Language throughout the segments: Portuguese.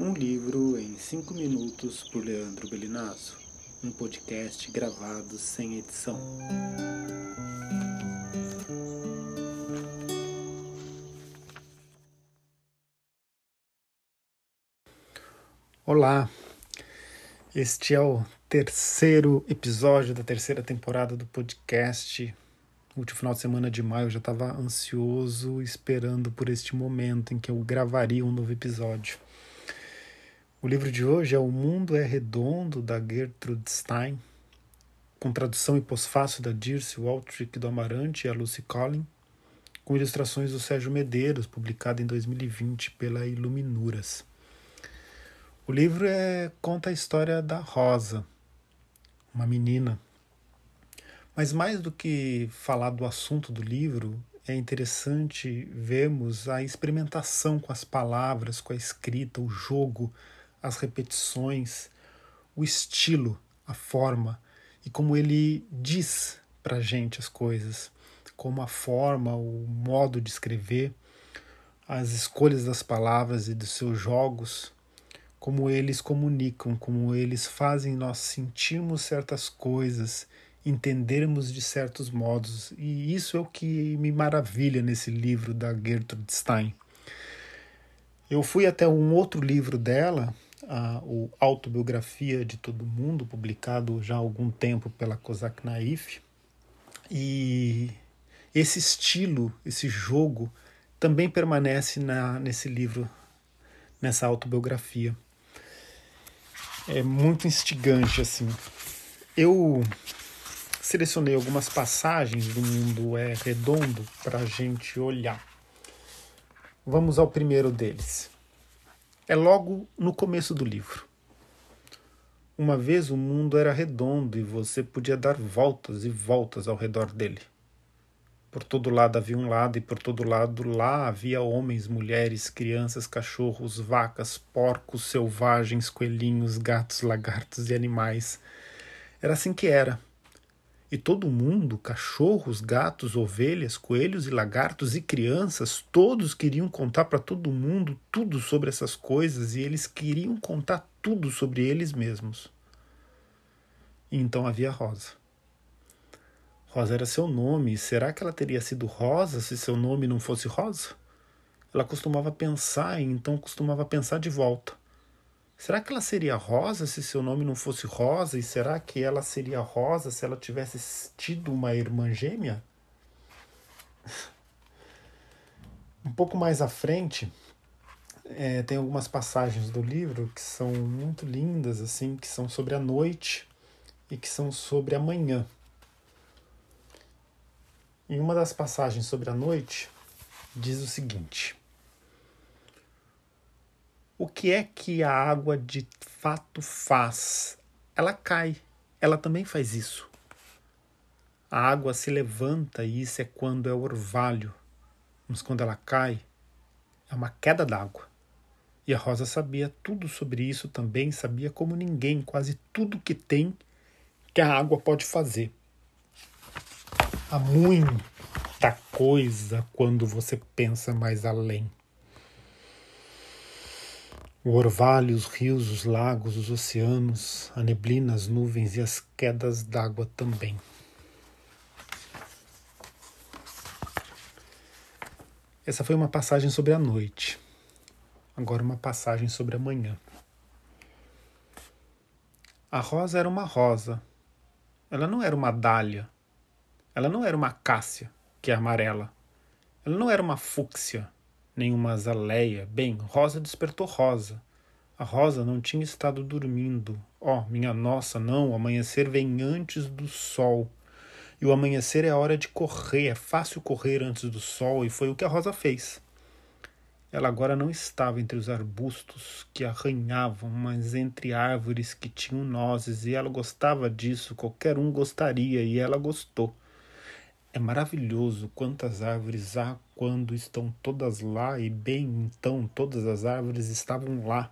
Um livro em cinco minutos por Leandro Belinazo. Um podcast gravado sem edição. Olá, este é o terceiro episódio da terceira temporada do podcast. Último final de semana de maio eu já estava ansioso, esperando por este momento em que eu gravaria um novo episódio. O livro de hoje é O Mundo é Redondo, da Gertrude Stein, com tradução e pós-fácil da Dirce Waltrick do Amarante e a Lucy Collin, com ilustrações do Sérgio Medeiros, publicado em 2020 pela Iluminuras. O livro é, conta a história da Rosa, uma menina. Mas mais do que falar do assunto do livro, é interessante vermos a experimentação com as palavras, com a escrita, o jogo, as repetições, o estilo, a forma e como ele diz para gente as coisas, como a forma, o modo de escrever, as escolhas das palavras e dos seus jogos como eles comunicam, como eles fazem nós sentirmos certas coisas, entendermos de certos modos. E isso é o que me maravilha nesse livro da Gertrude Stein. Eu fui até um outro livro dela, a, o Autobiografia de Todo Mundo, publicado já há algum tempo pela Kozak Naif, e esse estilo, esse jogo, também permanece na, nesse livro, nessa autobiografia é muito instigante assim. Eu selecionei algumas passagens do mundo é redondo para a gente olhar. Vamos ao primeiro deles. É logo no começo do livro. Uma vez o mundo era redondo e você podia dar voltas e voltas ao redor dele. Por todo lado havia um lado, e por todo lado lá havia homens, mulheres, crianças, cachorros, vacas, porcos, selvagens, coelhinhos, gatos, lagartos e animais. Era assim que era. E todo mundo, cachorros, gatos, ovelhas, coelhos e lagartos e crianças, todos queriam contar para todo mundo tudo sobre essas coisas e eles queriam contar tudo sobre eles mesmos. E então havia Rosa. Rosa era seu nome. Será que ela teria sido Rosa se seu nome não fosse Rosa? Ela costumava pensar e então costumava pensar de volta. Será que ela seria Rosa se seu nome não fosse Rosa? E será que ela seria Rosa se ela tivesse tido uma irmã gêmea? Um pouco mais à frente, é, tem algumas passagens do livro que são muito lindas, assim, que são sobre a noite e que são sobre a manhã. Em uma das passagens sobre a noite, diz o seguinte: O que é que a água de fato faz? Ela cai, ela também faz isso. A água se levanta e isso é quando é orvalho, mas quando ela cai, é uma queda d'água. E a Rosa sabia tudo sobre isso também, sabia como ninguém, quase tudo que tem que a água pode fazer há muita coisa quando você pensa mais além. O orvalho, os rios, os lagos, os oceanos, a neblina, as nuvens e as quedas d'água também. Essa foi uma passagem sobre a noite. Agora uma passagem sobre a manhã. A rosa era uma rosa. Ela não era uma dália ela não era uma cássia, que é amarela. Ela não era uma fúcsia, nem uma azaleia. Bem, Rosa despertou Rosa. A Rosa não tinha estado dormindo. Oh, minha nossa, não, o amanhecer vem antes do sol. E o amanhecer é hora de correr, é fácil correr antes do sol, e foi o que a Rosa fez. Ela agora não estava entre os arbustos que arranhavam, mas entre árvores que tinham nozes, e ela gostava disso, qualquer um gostaria, e ela gostou. É maravilhoso quantas árvores há quando estão todas lá, e bem então todas as árvores estavam lá.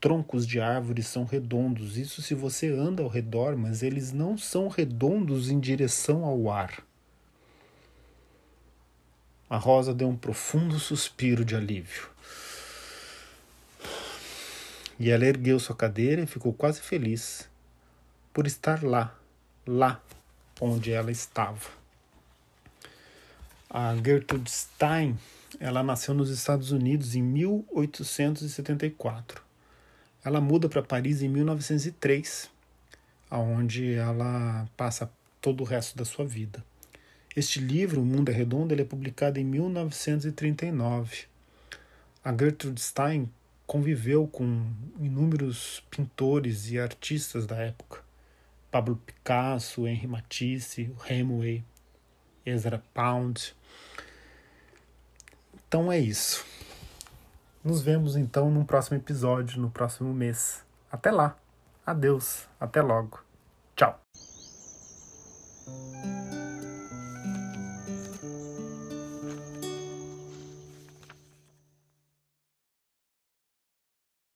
Troncos de árvores são redondos, isso se você anda ao redor, mas eles não são redondos em direção ao ar. A Rosa deu um profundo suspiro de alívio. E ela ergueu sua cadeira e ficou quase feliz por estar lá, lá onde ela estava. A Gertrude Stein, ela nasceu nos Estados Unidos em 1874. Ela muda para Paris em 1903, aonde ela passa todo o resto da sua vida. Este livro, O Mundo é Redondo, ele é publicado em 1939. A Gertrude Stein conviveu com inúmeros pintores e artistas da época. Pablo Picasso, Henri Matisse, Hemingway, Ezra Pound. Então é isso. Nos vemos então no próximo episódio, no próximo mês. Até lá. Adeus. Até logo. Tchau.